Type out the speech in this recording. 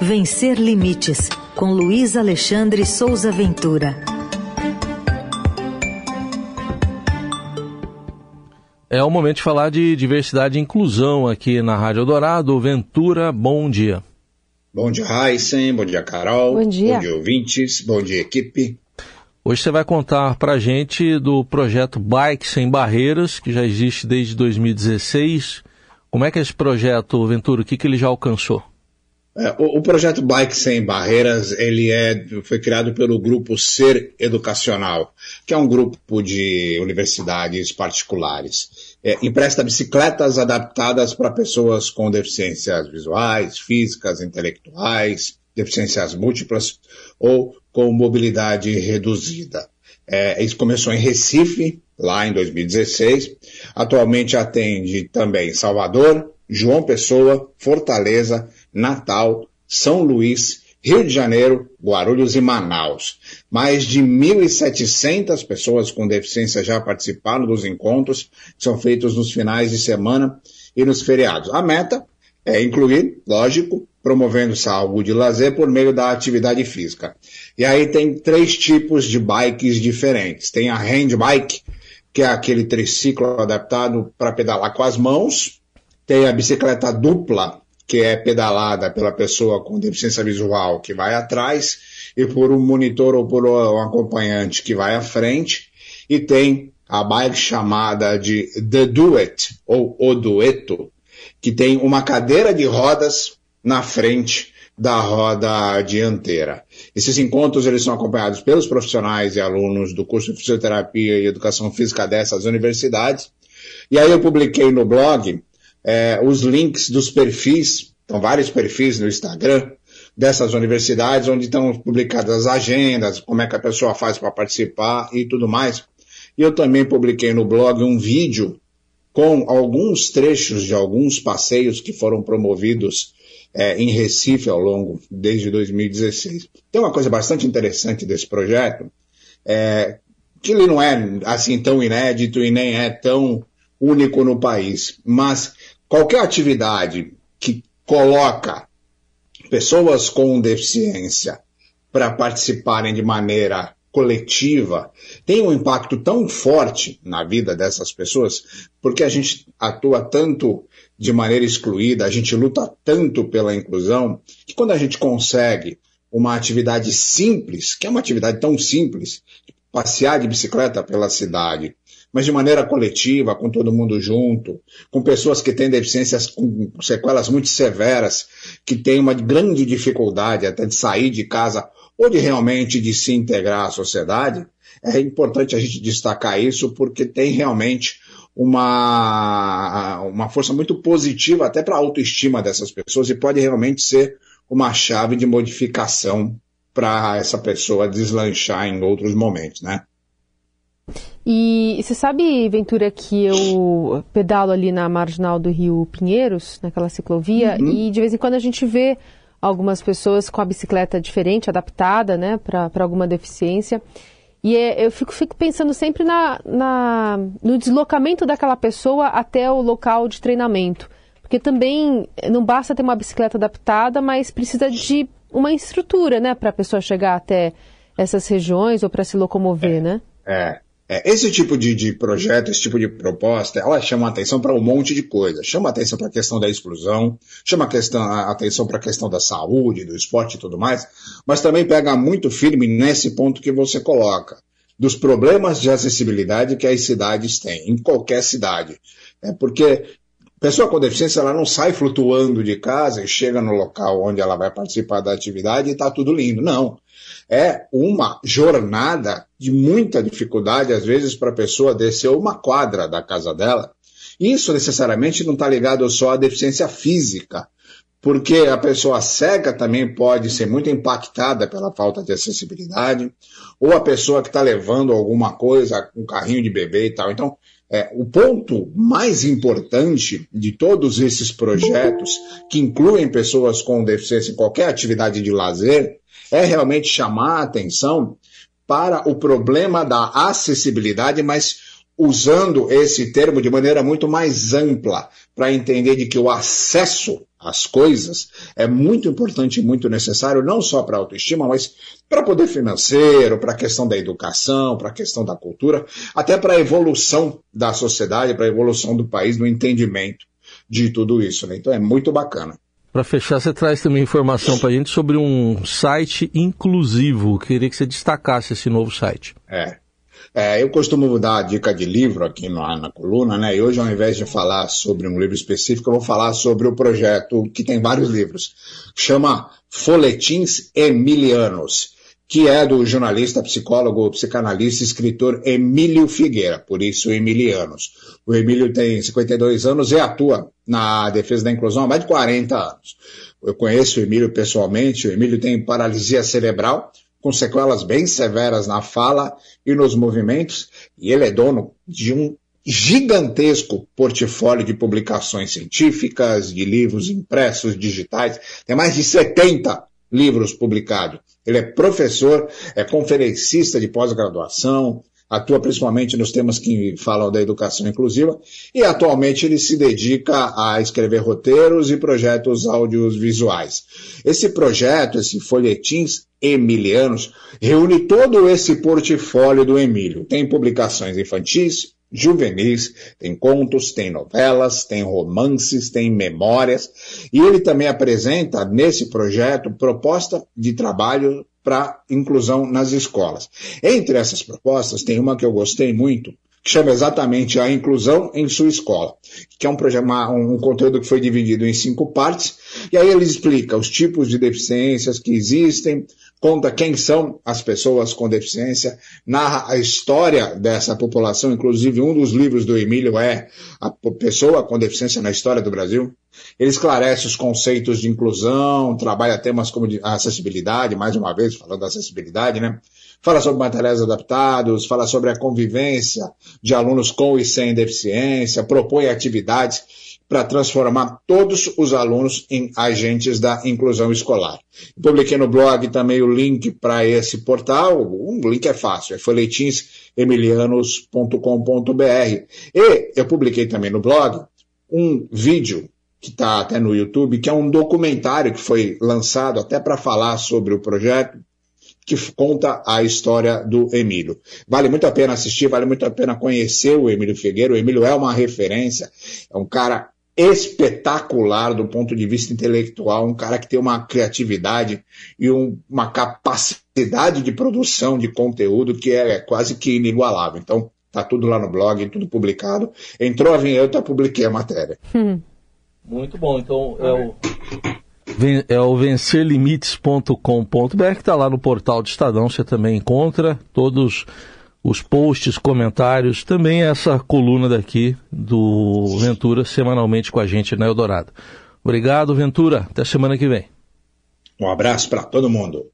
Vencer Limites, com Luiz Alexandre Souza Ventura. É o momento de falar de diversidade e inclusão aqui na Rádio Dourado. Ventura, bom dia. Bom dia, Heisen. Bom dia, Carol. Bom dia. Bom dia, ouvintes. Bom dia, equipe. Hoje você vai contar para a gente do projeto Bike Sem Barreiras, que já existe desde 2016. Como é que é esse projeto, Ventura? O que, que ele já alcançou? É, o, projeto Bike Sem Barreiras ele é, foi criado pelo grupo Ser Educacional, que é um grupo de universidades particulares. É, empresta bicicletas adaptadas para pessoas com deficiências visuais, físicas, intelectuais, deficiências múltiplas ou com mobilidade reduzida. É, isso começou em Recife, lá em 2016. Atualmente atende também Salvador, João Pessoa, Fortaleza, Natal, São Luís, Rio de Janeiro, Guarulhos e Manaus. Mais de 1.700 pessoas com deficiência já participaram dos encontros, que são feitos nos finais de semana e nos feriados. A meta é incluir, lógico, promovendo saúde e lazer por meio da atividade física. E aí tem três tipos de bikes diferentes. Tem a hand bike, que é aquele triciclo adaptado para pedalar com as mãos. Tem a bicicleta dupla, que é pedalada pela pessoa com deficiência visual que vai atrás e por um monitor ou por um acompanhante que vai à frente. E tem a bike chamada de The Duet, ou O Dueto, que tem uma cadeira de rodas na frente da roda dianteira. Esses encontros eles são acompanhados pelos profissionais e alunos do curso de Fisioterapia e Educação Física dessas universidades. E aí eu publiquei no blog é, os links dos perfis, então vários perfis no Instagram dessas universidades, onde estão publicadas as agendas, como é que a pessoa faz para participar e tudo mais. E eu também publiquei no blog um vídeo com alguns trechos de alguns passeios que foram promovidos é, em Recife ao longo desde 2016. Tem uma coisa bastante interessante desse projeto, é, que ele não é assim tão inédito e nem é tão único no país, mas qualquer atividade que coloca pessoas com deficiência para participarem de maneira coletiva tem um impacto tão forte na vida dessas pessoas, porque a gente atua tanto de maneira excluída, a gente luta tanto pela inclusão, que quando a gente consegue uma atividade simples, que é uma atividade tão simples, passear de bicicleta pela cidade, mas de maneira coletiva, com todo mundo junto, com pessoas que têm deficiências com sequelas muito severas, que têm uma grande dificuldade até de sair de casa ou de realmente de se integrar à sociedade, é importante a gente destacar isso porque tem realmente uma, uma força muito positiva até para a autoestima dessas pessoas e pode realmente ser uma chave de modificação para essa pessoa deslanchar em outros momentos, né? E você sabe, Ventura, que eu pedalo ali na marginal do Rio Pinheiros, naquela ciclovia, uhum. e de vez em quando a gente vê algumas pessoas com a bicicleta diferente, adaptada, né, para alguma deficiência. E é, eu fico, fico, pensando sempre na, na, no deslocamento daquela pessoa até o local de treinamento. Porque também não basta ter uma bicicleta adaptada, mas precisa de uma estrutura, né, para a pessoa chegar até essas regiões ou para se locomover, é, né? É, é, esse tipo de, de, projeto, esse tipo de proposta, ela chama atenção para um monte de coisa. Chama atenção para a questão da exclusão, chama a, questão, a atenção para a questão da saúde, do esporte e tudo mais, mas também pega muito firme nesse ponto que você coloca, dos problemas de acessibilidade que as cidades têm, em qualquer cidade. É porque pessoa com deficiência ela não sai flutuando de casa e chega no local onde ela vai participar da atividade e está tudo lindo. Não é uma jornada de muita dificuldade, às vezes, para a pessoa descer uma quadra da casa dela. Isso necessariamente não está ligado só à deficiência física, porque a pessoa cega também pode ser muito impactada pela falta de acessibilidade, ou a pessoa que está levando alguma coisa, um carrinho de bebê e tal. Então, é, o ponto mais importante de todos esses projetos que incluem pessoas com deficiência em qualquer atividade de lazer é realmente chamar a atenção para o problema da acessibilidade, mas usando esse termo de maneira muito mais ampla, para entender de que o acesso as coisas é muito importante e muito necessário, não só para a autoestima, mas para poder financeiro, para a questão da educação, para a questão da cultura, até para a evolução da sociedade, para a evolução do país, no entendimento de tudo isso. Né? Então é muito bacana. Para fechar, você traz também informação para a gente sobre um site inclusivo. Queria que você destacasse esse novo site. É. é eu costumo dar a dica de livro aqui na, na, coluna, né? E hoje, ao invés de falar sobre um livro específico, eu vou falar sobre o projeto que tem vários livros. Chama Folhetins Emilianos que é do jornalista, psicólogo, psicanalista escritor Emílio Figueira, por isso Emilianos. O Emílio tem 52 anos e atua na defesa da inclusão há mais de 40 anos. Eu conheço o Emílio pessoalmente, o Emílio tem paralisia cerebral, com sequelas bem severas na fala e nos movimentos, e ele é dono de um gigantesco portfólio de publicações científicas, de livros impressos, digitais, tem mais de 70 livros publicados. Ele é professor, é conferencista de pós-graduação, atua principalmente nos temas que falam da educação inclusiva e atualmente ele se dedica a escrever roteiros e projetos audiovisuais. Esse projeto, esse Folhetins Emilianos, reúne todo esse portfólio do Emílio. Tem publicações infantis, juvenis, tem contos, tem novelas, tem romances, tem memórias, e ele também apresenta nesse projeto proposta de trabalho para inclusão nas escolas. Entre essas propostas, tem uma que eu gostei muito, que chama exatamente a inclusão em sua escola, que é um, projeto, um conteúdo que foi dividido em cinco partes, e aí ele explica os tipos de deficiências que existem, conta quem são as pessoas com deficiência, narra a história dessa população, inclusive um dos livros do Emílio é a pessoa com deficiência na história do Brasil. Ele esclarece os conceitos de inclusão, trabalha temas como acessibilidade, mais uma vez falando da acessibilidade, né? Fala sobre materiais adaptados, fala sobre a convivência de alunos com e sem deficiência, propõe atividades para transformar todos os alunos em agentes da inclusão escolar. Publiquei no blog também o link para esse portal. Um link é fácil, é folhetinsemilianos.com.br. E eu publiquei também no blog um vídeo que está até no YouTube, que é um documentário que foi lançado até para falar sobre o projeto, que conta a história do Emílio. Vale muito a pena assistir, vale muito a pena conhecer o Emílio Figueiredo. O Emílio é uma referência, é um cara espetacular do ponto de vista intelectual, um cara que tem uma criatividade e um, uma capacidade de produção de conteúdo que é quase que inigualável. Então, tá tudo lá no blog, tudo publicado. Entrou a vinheta, publiquei a matéria. Hum. Muito bom. Então, é o, é o vencerlimites.com.br que está lá no portal do Estadão. Você também encontra todos os posts, comentários, também essa coluna daqui do Ventura semanalmente com a gente na Eldorado. Obrigado, Ventura. Até semana que vem. Um abraço para todo mundo.